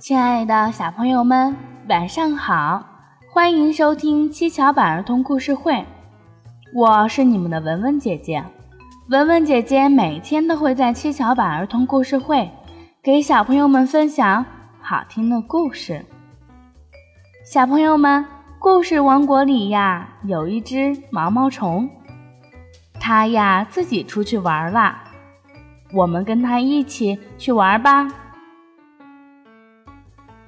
亲爱的小朋友们，晚上好！欢迎收听七巧板儿童故事会，我是你们的文文姐姐。文文姐姐每天都会在七巧板儿童故事会给小朋友们分享好听的故事。小朋友们，故事王国里呀，有一只毛毛虫，它呀自己出去玩了，我们跟它一起去玩吧。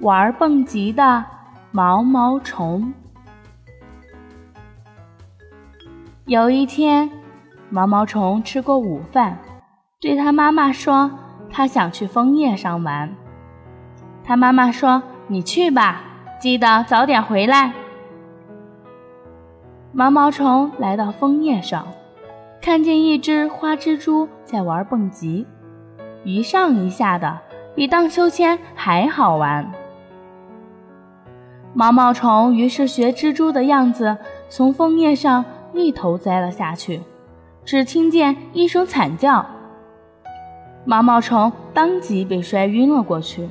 玩蹦极的毛毛虫。有一天，毛毛虫吃过午饭，对他妈妈说：“他想去枫叶上玩。”他妈妈说：“你去吧，记得早点回来。”毛毛虫来到枫叶上，看见一只花蜘蛛在玩蹦极，一上一下的，比荡秋千还好玩。毛毛虫于是学蜘蛛的样子，从枫叶上一头栽了下去，只听见一声惨叫，毛毛虫当即被摔晕了过去。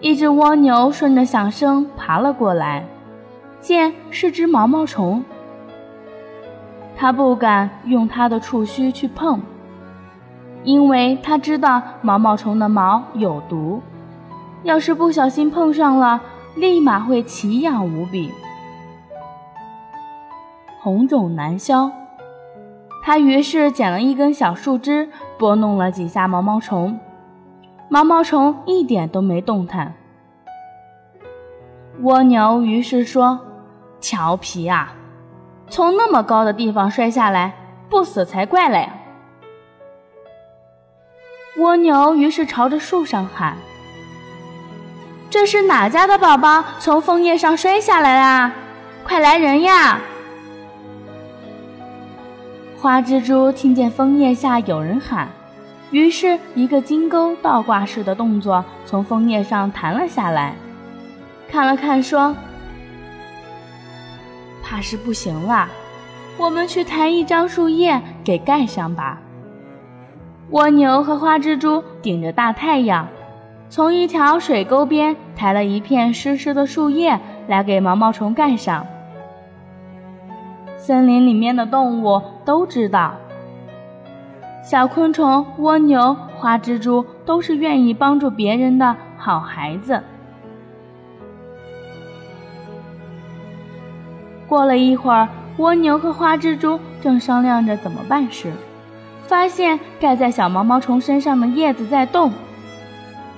一只蜗牛顺着响声爬了过来，见是只毛毛虫，它不敢用它的触须去碰，因为它知道毛毛虫的毛有毒，要是不小心碰上了。立马会奇痒无比，红肿难消。他于是捡了一根小树枝，拨弄了几下毛毛虫，毛毛虫一点都没动弹。蜗牛于是说：“调皮啊，从那么高的地方摔下来，不死才怪嘞！”蜗牛于是朝着树上喊。这是哪家的宝宝从枫叶上摔下来啦？快来人呀！花蜘蛛听见枫叶下有人喊，于是一个金钩倒挂式的动作从枫叶上弹了下来，看了看说：“怕是不行了，我们去弹一张树叶给盖上吧。”蜗牛和花蜘蛛顶着大太阳。从一条水沟边抬了一片湿湿的树叶来给毛毛虫盖上。森林里面的动物都知道，小昆虫、蜗牛、花蜘蛛都是愿意帮助别人的好孩子。过了一会儿，蜗牛和花蜘蛛正商量着怎么办时，发现盖在小毛毛虫身上的叶子在动。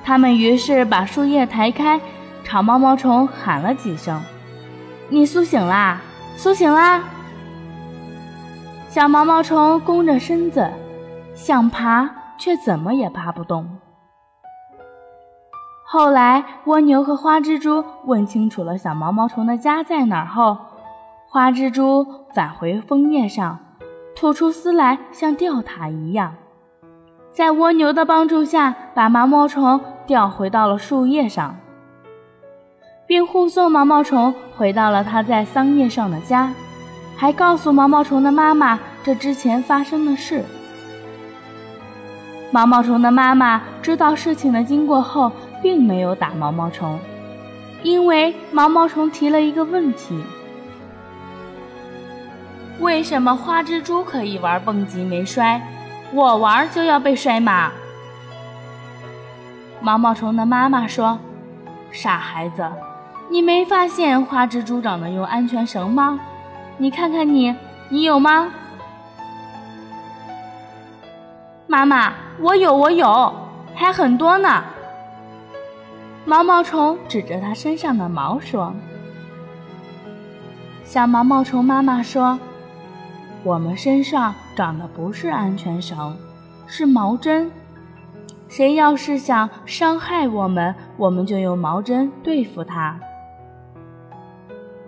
他们于是把树叶抬开，朝毛毛虫喊了几声：“你苏醒啦，苏醒啦！”小毛毛虫弓着身子，想爬却怎么也爬不动。后来，蜗牛和花蜘蛛问清楚了小毛毛虫的家在哪儿后，花蜘蛛返回枫叶上，吐出丝来，像吊塔一样，在蜗牛的帮助下，把毛毛虫。掉回到了树叶上，并护送毛毛虫回到了它在桑叶上的家，还告诉毛毛虫的妈妈这之前发生的事。毛毛虫的妈妈知道事情的经过后，并没有打毛毛虫，因为毛毛虫提了一个问题：为什么花蜘蛛可以玩蹦极没摔，我玩就要被摔吗？毛毛虫的妈妈说：“傻孩子，你没发现花蜘蛛长得用安全绳吗？你看看你，你有吗？”妈妈，我有，我有，还很多呢。毛毛虫指着它身上的毛说：“小毛毛虫妈妈说，我们身上长的不是安全绳，是毛针。”谁要是想伤害我们，我们就用毛针对付他。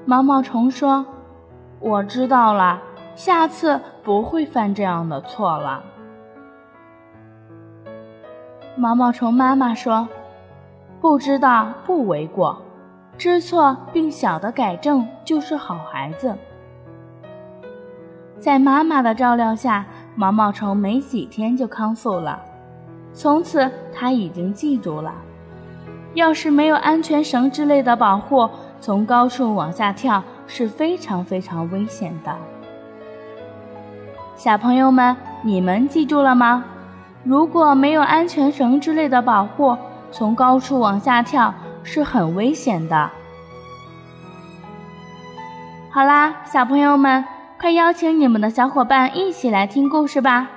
毛毛虫说：“我知道了，下次不会犯这样的错了。”毛毛虫妈妈说：“不知道不为过，知错并晓得改正就是好孩子。”在妈妈的照料下，毛毛虫没几天就康复了。从此，他已经记住了，要是没有安全绳之类的保护，从高处往下跳是非常非常危险的。小朋友们，你们记住了吗？如果没有安全绳之类的保护，从高处往下跳是很危险的。好啦，小朋友们，快邀请你们的小伙伴一起来听故事吧！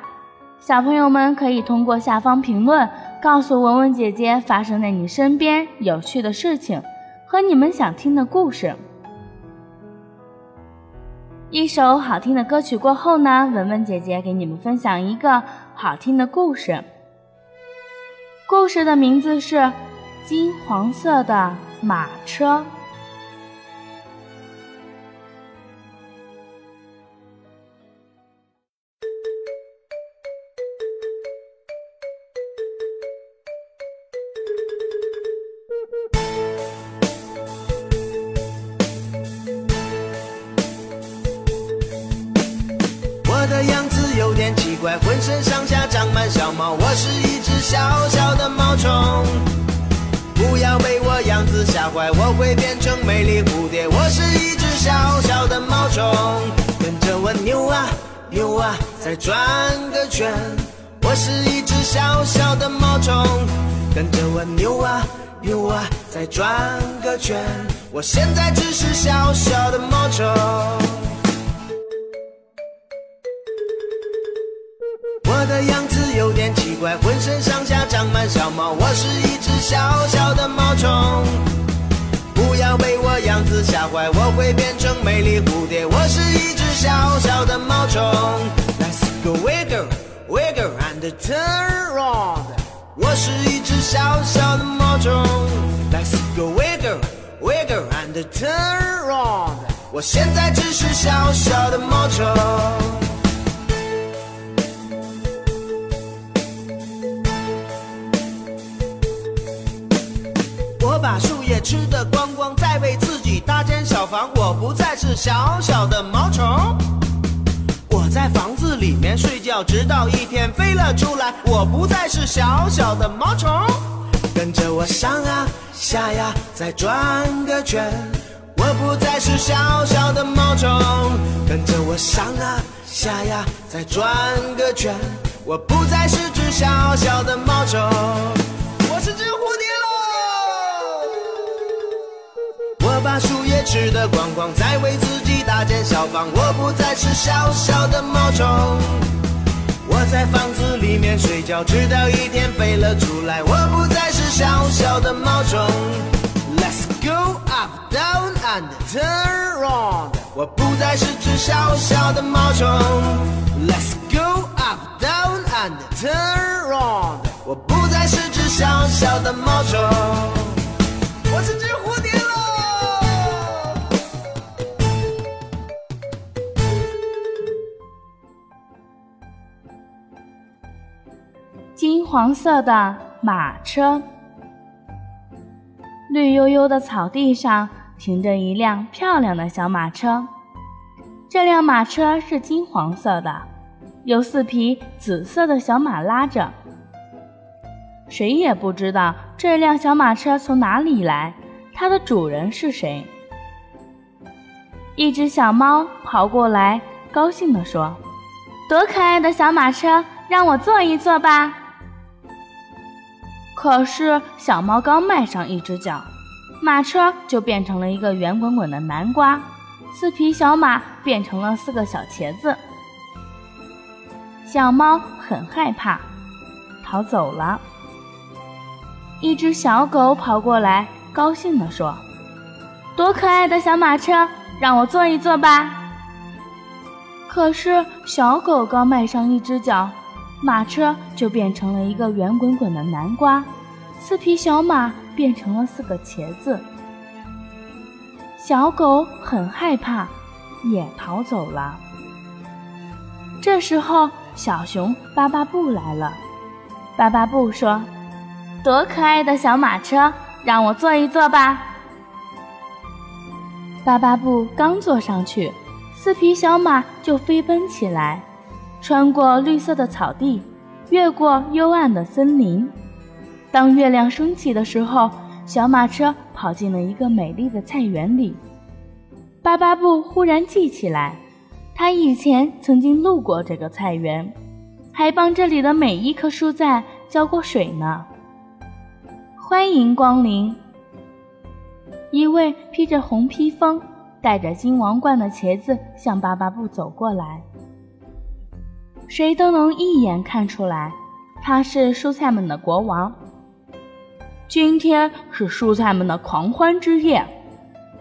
小朋友们可以通过下方评论告诉文文姐姐发生在你身边有趣的事情和你们想听的故事。一首好听的歌曲过后呢，文文姐姐给你们分享一个好听的故事。故事的名字是《金黄色的马车》。怪浑身上下长满小毛，我是一只小小的毛虫。不要被我样子吓坏，我会变成美丽蝴蝶。我是一只小小的毛虫，跟着我扭啊扭啊，再转个圈。我是一只小小的毛虫，跟着我扭啊扭啊，再转个圈。我现在只是小小的毛虫。怪，浑身上下长满小毛，我是一只小小的毛虫。不要被我样子吓坏，我会变成美丽蝴蝶。我是一只小小的毛虫。Let's go wiggle wiggle and turn around。我是一只小小的毛虫。Let's go wiggle wiggle and turn around。我现在只是小小的毛虫。吃的光光，再为自己搭间小房。我不再是小小的毛虫，我在房子里面睡觉，直到一天飞了出来。我不再是小小的毛虫，跟着我上啊下呀，再转个圈。我不再是小小的毛虫，跟着我上啊下呀，再转个圈。我不再是只小小的毛虫，把树叶吃得光光，再为自己搭建小房。我不再是小小的毛虫，我在房子里面睡觉，直到一天飞了出来。我不再是小小的毛虫。Let's go up, down and turn round。我不再是只小小的毛虫。Let's go up, down and turn round。我不再是只小小的毛虫。金黄色的马车，绿油油的草地上停着一辆漂亮的小马车。这辆马车是金黄色的，有四匹紫色的小马拉着。谁也不知道这辆小马车从哪里来，它的主人是谁。一只小猫跑过来，高兴地说：“多可爱的小马车，让我坐一坐吧。”可是，小猫刚迈上一只脚，马车就变成了一个圆滚滚的南瓜，四匹小马变成了四个小茄子。小猫很害怕，逃走了。一只小狗跑过来，高兴地说：“多可爱的小马车，让我坐一坐吧。”可是，小狗刚迈上一只脚。马车就变成了一个圆滚滚的南瓜，四匹小马变成了四个茄子。小狗很害怕，也逃走了。这时候，小熊巴巴布来了。巴巴布说：“多可爱的小马车，让我坐一坐吧。”巴巴布刚坐上去，四匹小马就飞奔起来。穿过绿色的草地，越过幽暗的森林。当月亮升起的时候，小马车跑进了一个美丽的菜园里。巴巴布忽然记起来，他以前曾经路过这个菜园，还帮这里的每一棵蔬菜浇过水呢。欢迎光临！一位披着红披风、戴着金王冠的茄子向巴巴布走过来。谁都能一眼看出来，他是蔬菜们的国王。今天是蔬菜们的狂欢之夜，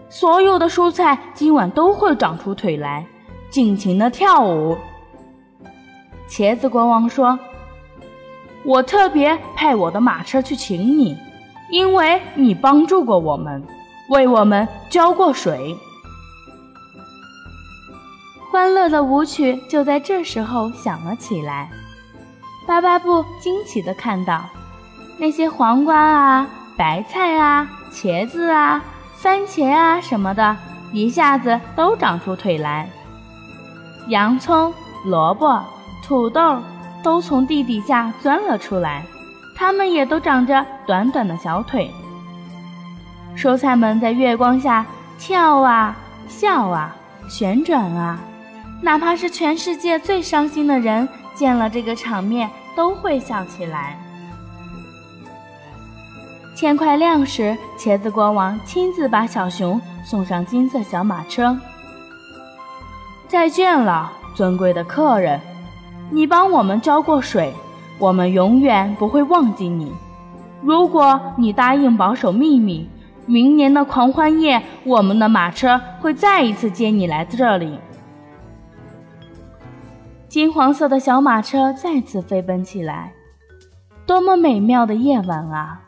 所有的蔬菜今晚都会长出腿来，尽情的跳舞。茄子国王说：“我特别派我的马车去请你，因为你帮助过我们，为我们浇过水。”欢乐的舞曲就在这时候响了起来。巴巴布惊奇地看到，那些黄瓜啊、白菜啊、茄子啊、番茄啊什么的，一下子都长出腿来。洋葱、萝卜、土豆都从地底下钻了出来，它们也都长着短短的小腿。蔬菜们在月光下跳啊、笑啊、旋转啊。哪怕是全世界最伤心的人，见了这个场面都会笑起来。天快亮时，茄子国王亲自把小熊送上金色小马车。再见了，尊贵的客人，你帮我们浇过水，我们永远不会忘记你。如果你答应保守秘密，明年的狂欢夜，我们的马车会再一次接你来这里。金黄色的小马车再次飞奔起来，多么美妙的夜晚啊！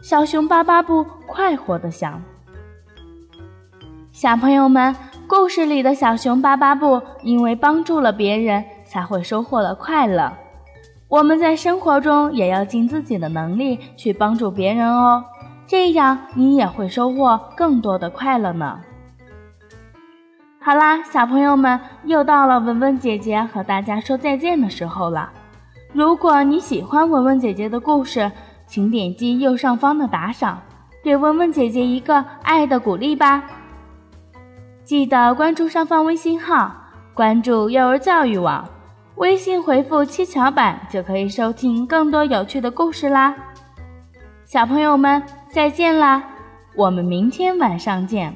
小熊巴巴布快活地想。小朋友们，故事里的小熊巴巴布因为帮助了别人，才会收获了快乐。我们在生活中也要尽自己的能力去帮助别人哦，这样你也会收获更多的快乐呢。好啦，小朋友们，又到了文文姐姐和大家说再见的时候了。如果你喜欢文文姐姐的故事，请点击右上方的打赏，给文文姐姐一个爱的鼓励吧。记得关注上方微信号，关注幼儿教育网，微信回复“七巧板”就可以收听更多有趣的故事啦。小朋友们，再见啦，我们明天晚上见。